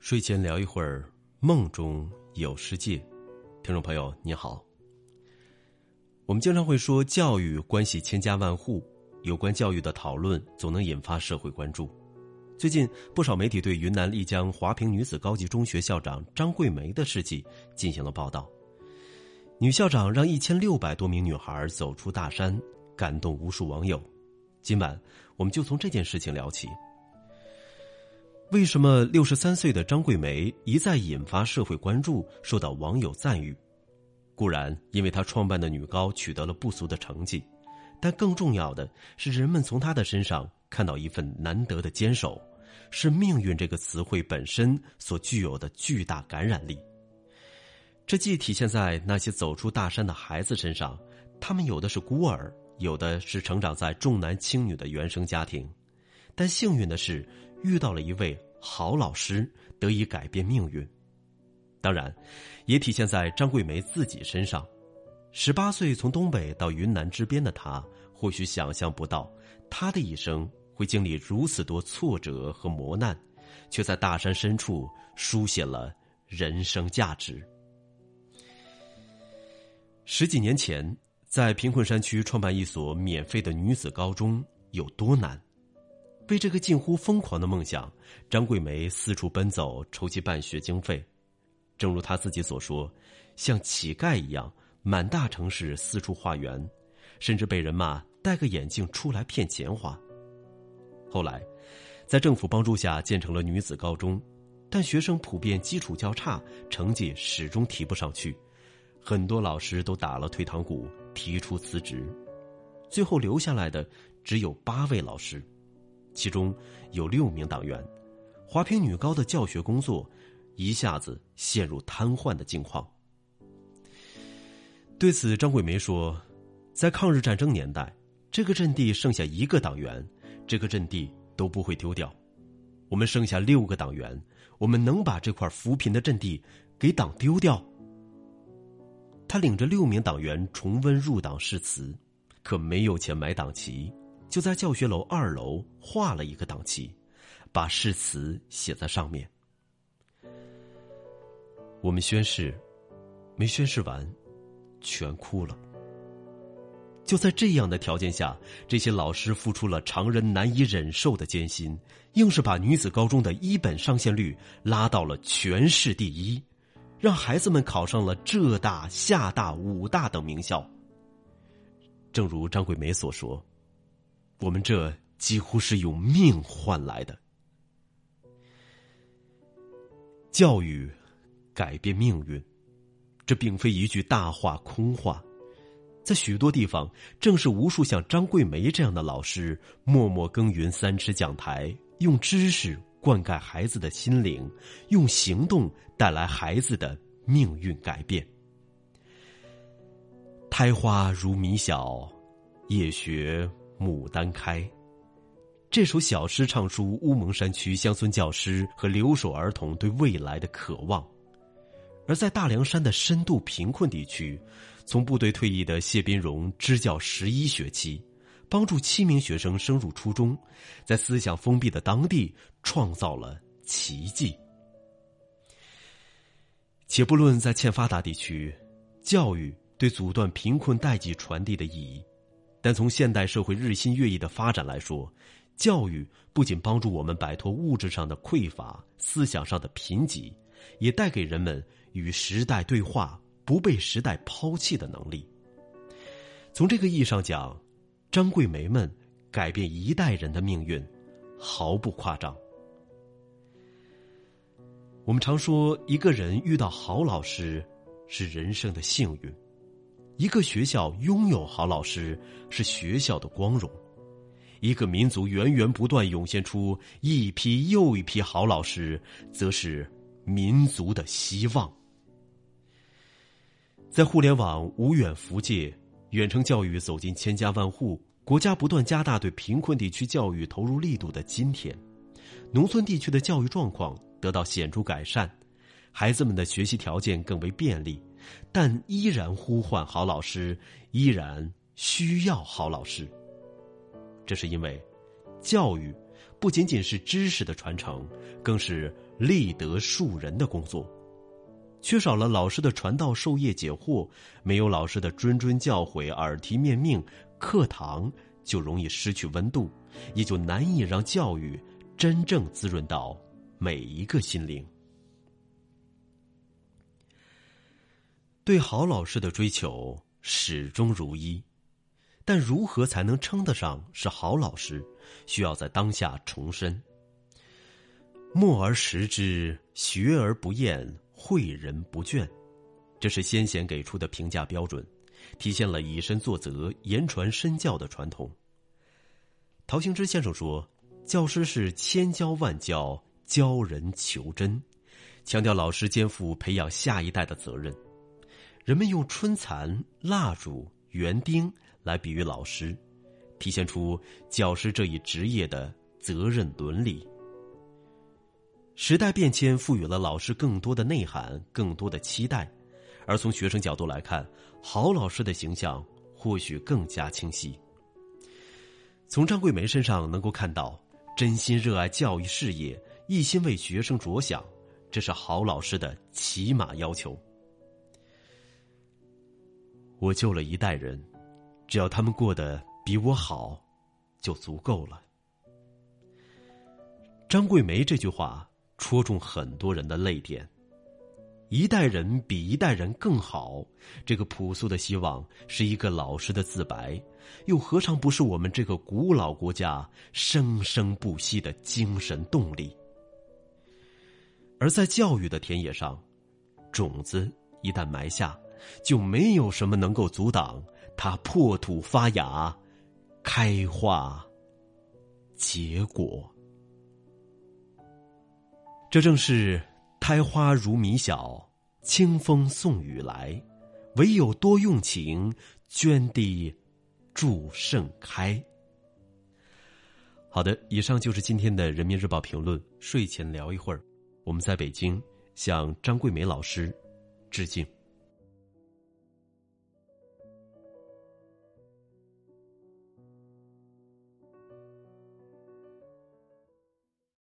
睡前聊一会儿，梦中有世界。听众朋友，你好。我们经常会说，教育关系千家万户，有关教育的讨论总能引发社会关注。最近，不少媒体对云南丽江华坪女子高级中学校长张桂梅的事迹进行了报道。女校长让一千六百多名女孩走出大山，感动无数网友。今晚，我们就从这件事情聊起。为什么六十三岁的张桂梅一再引发社会关注，受到网友赞誉？固然因为她创办的女高取得了不俗的成绩，但更重要的是，人们从她的身上看到一份难得的坚守，是命运这个词汇本身所具有的巨大感染力。这既体现在那些走出大山的孩子身上，他们有的是孤儿，有的是成长在重男轻女的原生家庭，但幸运的是。遇到了一位好老师，得以改变命运。当然，也体现在张桂梅自己身上。十八岁从东北到云南之边的她，或许想象不到，她的一生会经历如此多挫折和磨难，却在大山深处书写了人生价值。十几年前，在贫困山区创办一所免费的女子高中有多难？为这个近乎疯狂的梦想，张桂梅四处奔走筹集办学经费。正如她自己所说，像乞丐一样满大城市四处化缘，甚至被人骂戴个眼镜出来骗钱花。后来，在政府帮助下建成了女子高中，但学生普遍基础较差，成绩始终提不上去，很多老师都打了退堂鼓，提出辞职，最后留下来的只有八位老师。其中有六名党员，华坪女高的教学工作一下子陷入瘫痪的境况。对此，张桂梅说：“在抗日战争年代，这个阵地剩下一个党员，这个阵地都不会丢掉。我们剩下六个党员，我们能把这块扶贫的阵地给党丢掉？”他领着六名党员重温入党誓词，可没有钱买党旗。就在教学楼二楼画了一个党旗，把誓词写在上面。我们宣誓，没宣誓完，全哭了。就在这样的条件下，这些老师付出了常人难以忍受的艰辛，硬是把女子高中的一本上线率拉到了全市第一，让孩子们考上了浙大、厦大、武大等名校。正如张桂梅所说。我们这几乎是用命换来的。教育改变命运，这并非一句大话空话。在许多地方，正是无数像张桂梅这样的老师，默默耕耘三尺讲台，用知识灌溉孩子的心灵，用行动带来孩子的命运改变。胎花如米小，夜学。牡丹开，这首小诗唱出乌蒙山区乡村教师和留守儿童对未来的渴望；而在大凉山的深度贫困地区，从部队退役的谢斌荣支教十一学期，帮助七名学生升入初中，在思想封闭的当地创造了奇迹。且不论在欠发达地区，教育对阻断贫困代际传递的意义。但从现代社会日新月异的发展来说，教育不仅帮助我们摆脱物质上的匮乏、思想上的贫瘠，也带给人们与时代对话、不被时代抛弃的能力。从这个意义上讲，张桂梅们改变一代人的命运，毫不夸张。我们常说，一个人遇到好老师，是人生的幸运。一个学校拥有好老师是学校的光荣，一个民族源源不断涌现出一批又一批好老师，则是民族的希望。在互联网无远弗届、远程教育走进千家万户、国家不断加大对贫困地区教育投入力度的今天，农村地区的教育状况得到显著改善，孩子们的学习条件更为便利。但依然呼唤好老师，依然需要好老师。这是因为，教育不仅仅是知识的传承，更是立德树人的工作。缺少了老师的传道授业解惑，没有老师的谆谆教诲、耳提面命，课堂就容易失去温度，也就难以让教育真正滋润到每一个心灵。对好老师的追求始终如一，但如何才能称得上是好老师，需要在当下重申。默而识之，学而不厌。诲人不倦，这是先贤给出的评价标准，体现了以身作则、言传身教的传统。陶行知先生说：“教师是千教万教，教人求真，强调老师肩负培养下一代的责任。”人们用春蚕、蜡烛、园丁来比喻老师，体现出教师这一职业的责任伦理。时代变迁赋予了老师更多的内涵、更多的期待，而从学生角度来看，好老师的形象或许更加清晰。从张桂梅身上能够看到，真心热爱教育事业，一心为学生着想，这是好老师的起码要求。我救了一代人，只要他们过得比我好，就足够了。张桂梅这句话。戳中很多人的泪点。一代人比一代人更好，这个朴素的希望是一个老师的自白，又何尝不是我们这个古老国家生生不息的精神动力？而在教育的田野上，种子一旦埋下，就没有什么能够阻挡它破土发芽、开花、结果。这正是开花如米小，清风送雨来，唯有多用情，涓滴助盛开。好的，以上就是今天的人民日报评论。睡前聊一会儿，我们在北京向张桂梅老师致敬。